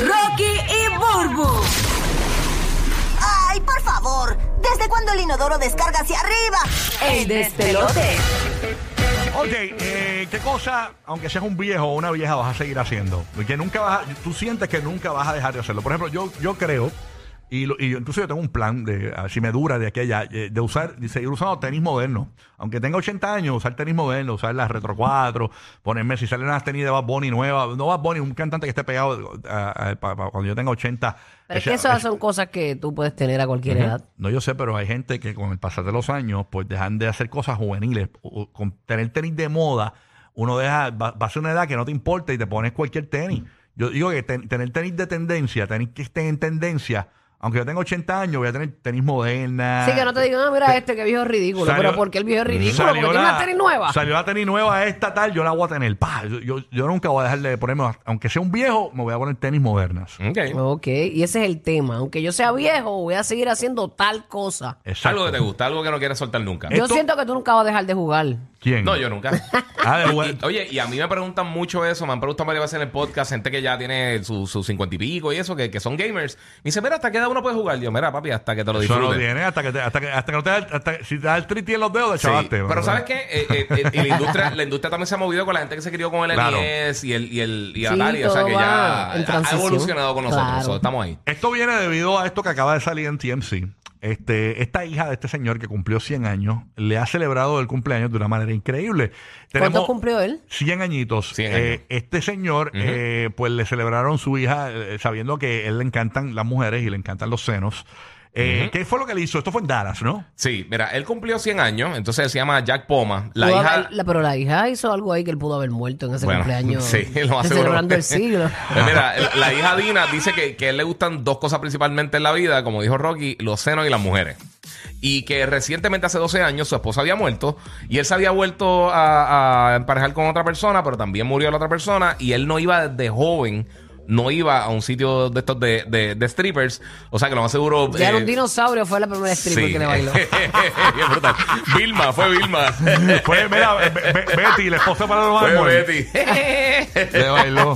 Rocky y Burbu. ¡Ay, por favor! ¿Desde cuándo el inodoro descarga hacia arriba? El despelote. Ok, eh, ¿qué cosa, aunque seas un viejo o una vieja, vas a seguir haciendo? Que nunca vas a- tú sientes que nunca vas a dejar de hacerlo. Por ejemplo, yo, yo creo, y, lo- y yo- incluso yo tengo un plan de, a si me dura de aquella, eh, de usar, de seguir usando tenis modernos. Aunque tenga 80 años, usar tenis modernos, usar las Retro 4, ponerme, si salen unas tenis de Bad Bunny nuevas, no Bad Bunny, un cantante que esté pegado a- a- cuando yo tenga 80. Pero es que esas son cosas que tú puedes tener a cualquier edad. no, yo sé, pero hay gente que con el pasar de los años, pues dejan de hacer cosas juveniles. O Con tener tenis de moda, uno deja, va, va a ser una edad que no te importa y te pones cualquier tenis. Yo digo que ten- tener tenis de tendencia, tenis que estén en tendencia, aunque yo tenga 80 años, voy a tener tenis moderna. Así que no te digan, ah, mira este, que viejo es ridículo. Salió- pero ¿por qué el viejo es ridículo? salió Porque tiene la- una tenis nueva. Salió la tenis nueva esta tal, yo la voy a tener. Pa, yo, yo, yo nunca voy a dejar de ponerme, aunque sea un viejo, me voy a poner tenis modernas. Ok. Ok, y ese es el tema. Aunque yo sea viejo, voy a seguir haciendo tal cosa. Exacto. Algo que te gusta, algo que no quieres soltar nunca. Yo Esto- siento que tú nunca vas a dejar de jugar. ¿Quién? No, yo nunca. Ah, de y- oye, y a mí me preguntan mucho eso, me han preguntado varias veces en el podcast, gente que ya tiene sus su cincuenta y pico y eso, que, que son gamers. Me dice, mira, ¿hasta qué edad uno puede jugar? Yo, mira, papi, hasta que te lo Eso no disfrutes. tiene hasta que, te- hasta que, hasta que no te da, hasta, si te da el triti en los dedos, de Sí, chavaste. pero ¿sabes qué? Eh, eh, eh, y la industria, la industria también se ha movido con la gente que se crió con el Claro. NES y el, y el y Sí, Atari, o sea todo que va ya en ha transición. evolucionado con nosotros. Claro. so, estamos ahí. Esto viene debido a esto que acaba de salir en TMC. Este, esta hija de este señor que cumplió 100 años le ha celebrado el cumpleaños de una manera increíble. ¿Cuánto cumplió él? 100 añitos. 100 Eh, este señor, eh, pues le celebraron su hija eh, sabiendo que a él le encantan las mujeres y le encantan los senos. Eh, ¿Qué fue lo que le hizo? Esto fue en Dallas, ¿no? Sí, mira, él cumplió 100 años, entonces se llama Jack Poma. La Pudo hija... haber- la- pero la hija hizo algo ahí que él pudo haber muerto en ese Bueno, cumpleaños. sí, lo seguro. Celebrando el siglo. Pues mira, la hija Dina dice que, que a él le gustan dos cosas principalmente en la vida, como dijo Rocky, los senos y las mujeres. Y que recientemente, hace 12 años, su esposa había muerto y él se había vuelto a, a emparejar con otra persona, pero también murió la otra persona y él no iba desde joven, no iba a un sitio de estos de, de, de strippers. O sea que lo más seguro... Ya era eh, un dinosaurio, fue la primera stripper sí. que le bailó. Vilma, fue Vilma. Fue, mira, Be- Be- Betty, la esposa para los fue Betty. Le bailó.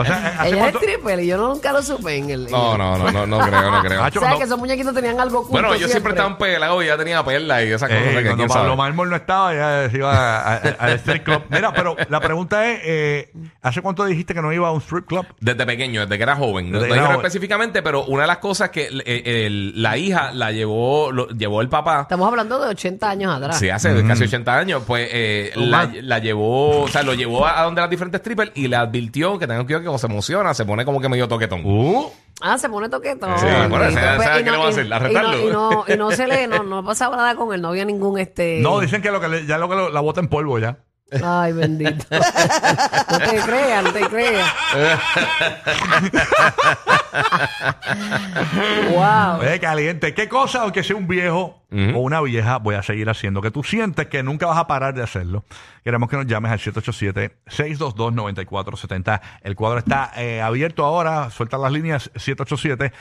O sea, ¿hace Ella es stripper y yo nunca lo supe en el. No, no, no, no, no creo, no creo. Hacho, ¿Sabes no. que esos muñequitos tenían algo oculto Bueno, yo siempre estaba en pelado y ya tenía perla y esas cosas. Eh, que cuando quién sabe. Pablo Mármol no estaba, ya se iba a- a- al strip club. Mira, pero la pregunta es, eh, ¿hace cuánto dijiste que no iba a un strip club? Desde pequeño, desde que era joven. No, Desde no que era dijeron joven. específicamente, pero una de las cosas que el- el- la hija la llevó, lo, llevó el papá. Estamos hablando de 80 años atrás. Sí, hace casi 80 años, pues eh, la, la llevó, o sea, lo llevó a, a donde las diferentes strippers y le advirtió que tengan cuidado que cuando se emociona, se pone como que medio toquetón. Uh, Ah, se pone toquetón. Sí, bueno, Y ¿sabe- después- sabe y qué le va a hacer? y- ¿Arrestarlo? Y no, y no, y no se le, no, no pasaba nada con él, no había ningún este. no, dicen que, lo que le- ya lo que lo- la bota en polvo ya. Ay, bendito. no te creas, no te creas. wow. Oye, caliente. ¿Qué cosa, aunque sea un viejo o una vieja, voy a seguir haciendo? Que tú sientes que nunca vas a parar de hacerlo. Queremos que nos llames al 787-622-9470. El cuadro está eh, abierto ahora. Suelta las líneas 787-622-9470.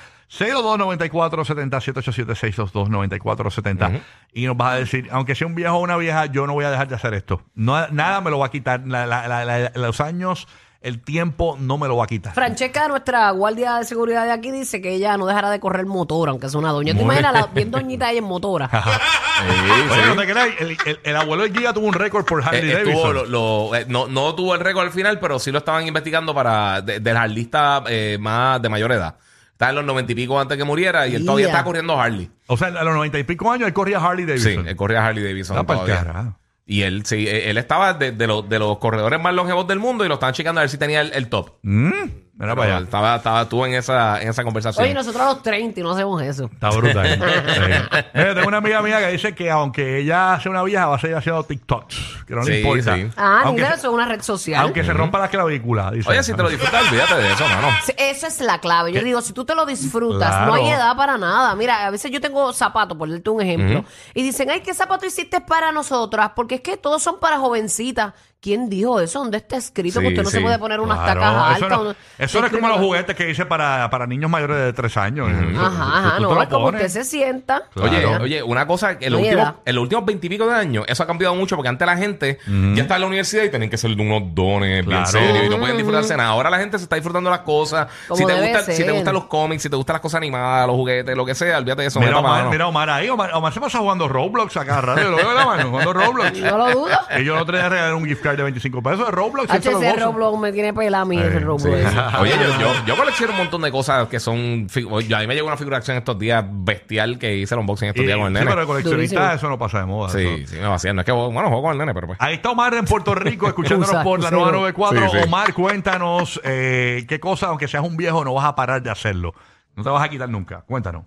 787-622-9470. Y nos vas a decir, aunque sea un viejo o una vieja, yo no voy a dejar de hacer esto. No, nada me lo va a quitar. La- la- la- los años, el tiempo no me lo va a quitar. Francesca, nuestra guardia de seguridad de aquí, dice que ella no dejará de correr motora, aunque sea una doña. ¿Te Muy imaginas la, bien doñita ella en motora? Oye, no te creas, el, el- el abuelo de Giga tuvo un récord por Harley Eh, estuvo Davidson. lo- lo- eh, no, no tuvo el récord al final, pero sí lo estaban investigando para de, del harlista eh, más de mayor edad. Estaba en los noventa y pico antes que muriera y él todavía Ya. está corriendo Harley. O sea, a los noventa y pico años él corría Harley Sí, Davidson. él corría Harley Davidson Ah, pa'l todavía. carajo. Y él, sí, eh, él estaba de, de los, de los corredores más longevos del mundo y lo estaban checando a ver si tenía el, el top. Mm, mira para allá. Estaba, estaba, estuvo en esa, en esa conversación. Oye, nosotros a los 30 y no hacemos eso. Está brutal. Sí. Mira, tengo una amiga mía que dice que aunque ella sea una vieja, va a seguir haciendo TikToks. Que no le Sí, importa. sí. Ah, aunque, mira, eso es una red social. aunque se rompa la clavícula. Dice. Oye, si te lo disfrutas, olvídate de eso, mano. Sí, Esa es la clave. Yo digo, si tú te lo disfrutas, Claro. no hay edad para nada. Mira, a veces yo tengo zapatos, por darte un ejemplo, y dicen, ay, ¿qué zapato hiciste para nosotras? Porque es que todos son para jovencitas. ¿Quién dijo eso? ¿Dónde está escrito Sí, que usted no sí. se puede poner unas Claro, tacas eso altas? no, eso no es como los juguetes que dice para, para niños mayores de tres años. Eso- Ajá, ajá, tú no, lo es como pones. usted se sienta. Claro. Oye, oye, una cosa, en los, últimos, edad. en los últimos veintipico de años, eso ha cambiado mucho porque antes la gente ya estaba en la universidad y tenían que ser unos dones bien Claro. serios y no pueden disfrutarse nada. Ahora la gente se está disfrutando las cosas. Como Si te, debe gusta, si te ser. gustan los cómics, si te gustan las cosas animadas, los juguetes, lo que sea, olvídate de eso. Mira meta Omar, mano. mira Omar ahí. Omar, Omar se pasa jugando Roblox acá, radio. Lo veo en la mano, jugando Roblox. No lo dudo. Y yo no tenía regalar un gift card de 25 pesos de Roblox. lo HC gozo. Roblox me tiene pelada a mí ese Roblox. sí. Oye, yo, yo, yo colecciono un montón de cosas que son. fi- oye, A mí me llegó una figura de acción estos días bestial que hice el unboxing estos Y- días con el sí, nene. pero el coleccionista Durísimo. eso no pasa de moda. Sí, eso. sí, me vacían. No es que, bueno, juego con el nene, pero pues. Ahí está Omar en Puerto Rico escuchándonos Usa, por la nueva 94. Sí, sí. Omar, cuéntanos eh, qué cosa, aunque seas un viejo, no vas a parar de hacerlo. No te vas a quitar nunca. Cuéntanos.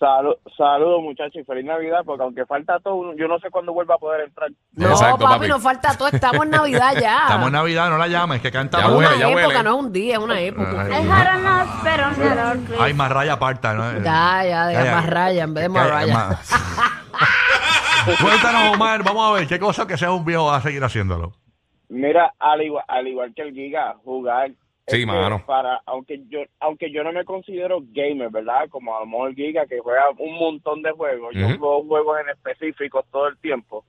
Salu- Saludos, muchachos, y feliz Navidad, porque aunque falta todo, yo no sé cuándo vuelva a poder entrar. No, Exacto, papi, papi. nos falta todo. Estamos en Navidad ya. Estamos en Navidad, no la llames, que canta Ya huele, una ya época, huele. no es un día, es una época. Ay, Ay, más raya aparta. ¿no? Ya, ya, de Ya, ya. más raya en vez de más raya. Cuéntanos, Omar, vamos a ver qué cosa que seas un viejo vas a seguir haciéndolo. Mira, al igual, al igual que el Giga, jugar. Sí, es que mano. Para, aunque yo, aunque yo no me considero gamer, ¿verdad? Como a lo mejor Giga, que juega un montón de juegos, yo juego juegos en específicos todo el tiempo.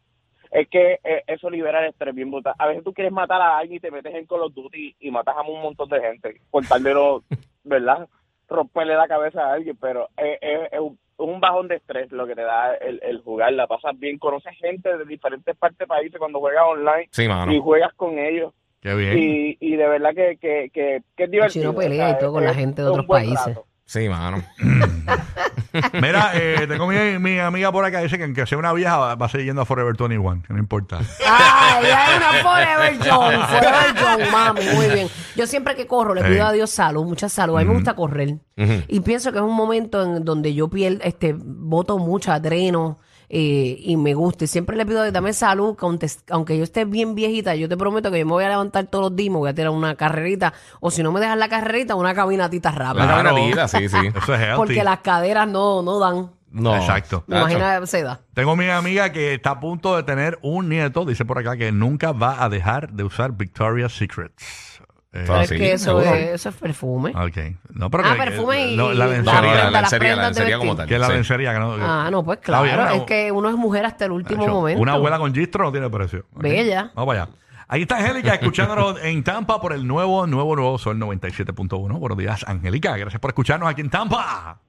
Es que eh, eso libera el estrés bien brutal. A veces tú quieres matar a alguien y te metes en Call of Duty y matas a un montón de gente. Por tal de no, ¿verdad? Romperle la cabeza a alguien, pero es, es- es un, es un bajón de estrés lo que te da el, el jugar. La pasas bien, conoces gente de diferentes partes del país cuando juegas online Sí, mano. y juegas con ellos. Qué bien. Y, y de verdad que, que, que, que es divertido. Chino pelea y o sea, todo con la gente de otros países. rato. Sí, mano. Mira, eh, tengo mi, mi amiga por acá que dice que aunque sea una vieja va, va a seguir yendo a Forever 21, que no importa. Ay, ya una Forever John, Forever John, mami, muy bien. Yo siempre que corro le pido a Dios salud, mucha salud. A mí me gusta correr. Ujú. Y pienso que es un momento en donde yo pierdo, este, boto mucho adreno eh, y me gusta. Y siempre le pido a Dios, dame salud, que aunque, aunque yo esté bien viejita, yo te prometo que yo me voy a levantar todos los días, y me voy a tirar una carrerita. O si no me dejas la carrerita, una caminatita rápida. Claro. caminatita, sí, sí. Eso es healthy. Porque las caderas no, no dan. No. Exacto. Me Tacho. imagino se da. Tengo mi amiga que está a punto de tener un nieto, dice por acá que nunca va a dejar de usar Victoria's Secrets. Eh, es sí, que eso seguro. es, eso es perfume. ok. No, pero Ah, que- perfume y- no, la lencería. no, la lencería, la prendas de lencería como tal. que la sí. lencería. Que no, Ah, no, pues claro. es que uno es mujer hasta el último Hecho, momento. Una abuela con gistro no tiene precio. Ok. Bella. Vamos para allá. Ahí está Angélica escuchándonos en Tampa por el nuevo, nuevo, nuevo Sol 97.1. Buenos días, Angélica. Gracias por escucharnos aquí en Tampa.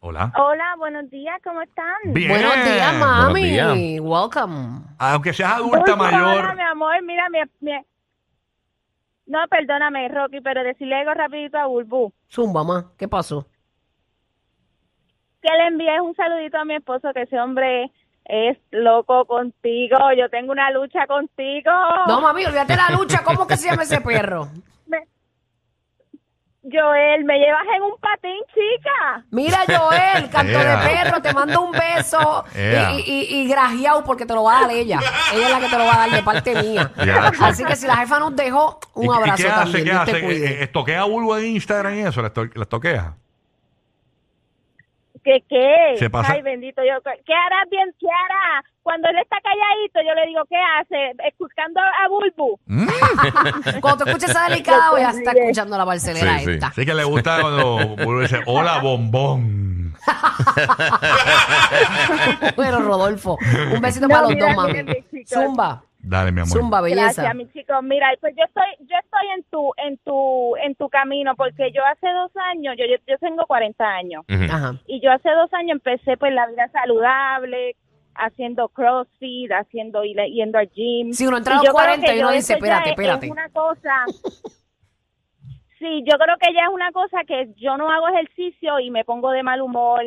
Hola. Hola, buenos días, ¿cómo están? Bien. Buenos días, mami. Buenos días. Welcome. Aunque seas adulta Uy, mayor. Hola, mi amor, mira, mi, mi- No, perdóname, Rocky, pero decirle algo rapidito a Bulbu. Zumba, ma. ¿Qué pasó? Que le envíes un saludito a mi esposo, que ese hombre es loco contigo. Yo tengo una lucha contigo. No, mami, olvídate la lucha. ¿Cómo que se llama ese perro? Joel, me llevas en un patín, chica. Mira, Joel, canto de perro, te mando un beso Ea. y, y, y grajeado porque te lo va a dar ella. Ella es la que te lo va a dar de parte mía. Ya. Así que si la jefa nos dejó, un ¿Y- y abrazo qué hace? también. ¿Qué Dios te hace? cuide. Eh, eh, ¿Estoquea a Bulbo en Instagram y eso? ¿La esto- la estoquea? ¿Qué qué? Se pasa- Ay, bendito. Yo, ¿Qué hará bien? ¿Qué hará? Cuando él está calladito, yo le digo, ¿qué hace? Escuchando a Bulbu. Cuando te escuches esa delicada, voy a estar escuchando la barcelera Sí, sí. esta. Sí que le gusta cuando Bulbo dice, hola, bombón. Bueno, Rodolfo, un besito No, para los mira, dos, mami. Zumba, Dale, mi amor. zumba, belleza. Gracias, mis chicos. Mira, pues yo estoy, yo estoy en tu, en tu, en tu camino, porque yo hace dos años, yo, yo, yo tengo 40 años, Ujú. Ajá. y yo hace dos años empecé pues la vida saludable, haciendo crossfit, haciendo, yendo al gym. Si uno entra a los yo creo 40 que y uno dice, espérate, es- espérate. Es una cosa. Sí, yo creo que ya es una cosa que yo no hago ejercicio y me pongo de mal humor,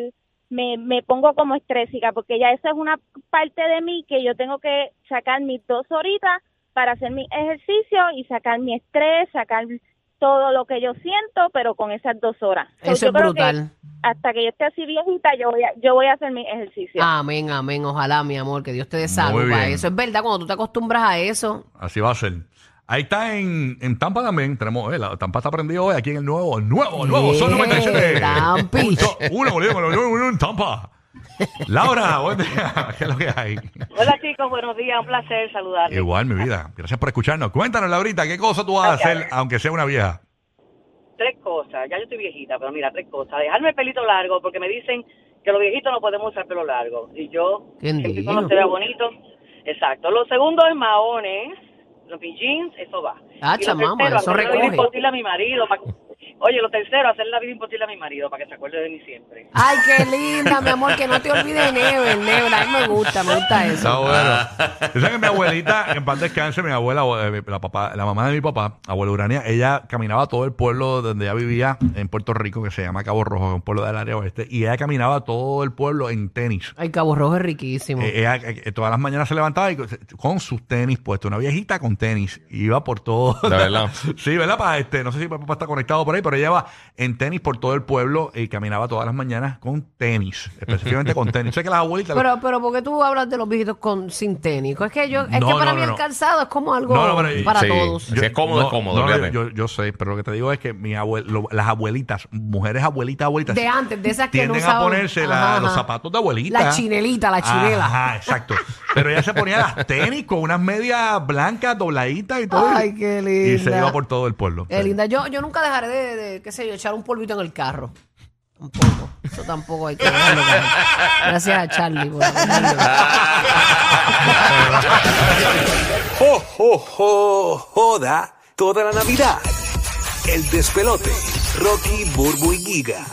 me, me pongo como estrésica, porque ya esa es una parte de mí que yo tengo que sacar mis dos horitas para hacer mi ejercicio y sacar mi estrés, sacar todo lo que yo siento, pero con esas dos horas. So, Eso yo es creo que brutal. hasta que yo esté así viejita, yo voy a, yo voy a hacer mi ejercicio. Amén, amén. Ojalá, mi amor, que Dios te dé salud para eso. Es verdad, cuando tú te acostumbras a eso, Así va a ser. Ahí está en, en Tampa también. Tenemos, eh, la Tampa está prendido hoy aquí en el nuevo, nuevo, nuevo Sol Yeah, 97. Tampi. Uno, boludo, nuevo en Tampa. Laura, buen día. ¿Qué es lo que hay? Hola chicos, buenos días, un placer saludarles. Igual, mi vida. Gracias por escucharnos. Cuéntanos, Laurita, ¿qué cosa tú vas a hacer aunque sea una vieja? Tres cosas, ya yo estoy viejita, pero mira, tres cosas. Dejarme el pelito largo, porque me dicen que los viejitos no podemos usar pelo largo. Y yo, ¿Quién siempre cuando se vea bonito. Exacto. Lo segundo es maones, los jeans, eso va. Ah, chamama, eso recoge. imposible a mi marido. pa- Oye, lo tercero, hacer la vida imposible a mi marido para que se acuerde de mí siempre. Ay, qué linda, mi amor, que no te olvides de Never, Never. A mí me gusta, me gusta eso. Está bueno. Tú sabes que mi abuelita, en paz descanse, mi abuela, eh, la, papá, la mamá de mi papá, abuela Urania, ella caminaba todo el pueblo donde ella vivía en Puerto Rico, que se llama Cabo Rojo, un pueblo del área oeste, y ella caminaba todo el pueblo en tenis. Ay, Cabo Rojo es riquísimo. Eh, ella eh, todas las mañanas se levantaba y con- sus tenis puestos, una viejita con tenis, iba por todo. De verdad. sí, ¿verdad? Pa, este, no sé si mi papá está conectado por ahí, pero ella iba en tenis por todo el pueblo y caminaba todas las mañanas con tenis, específicamente con tenis. Sé que las abuelitas. Pero, pero, ¿por qué tú hablas de los viejitos con sin técnico? Es que yo, es No, que para no, mí no, el calzado es como algo No, no, pero- para sí. todos. Si es cómodo, es cómodo, yo, yo sé, pero lo que te digo es que mi abuel- lo- las abuelitas, mujeres abuelitas, abuelitas. De antes, de esas que no tienden a ponerse la- Ajá, los zapatos de abuelita. La chinelita, la chinela. Ajá, exacto. Pero ella se ponía las tenis con unas medias blancas, dobladitas y todo. Ay, qué Y se linda. iba por todo el pueblo. Qué linda. Yo, yo nunca dejaré de, de, qué sé yo, echar un polvito en el carro. Tampoco. Eso tampoco hay que dejarlo. Gracias a Charlie por dejarlo. ¡Jo, jo, jo! Joda toda la Navidad. El despelote. Rocky, Burbu y Giga.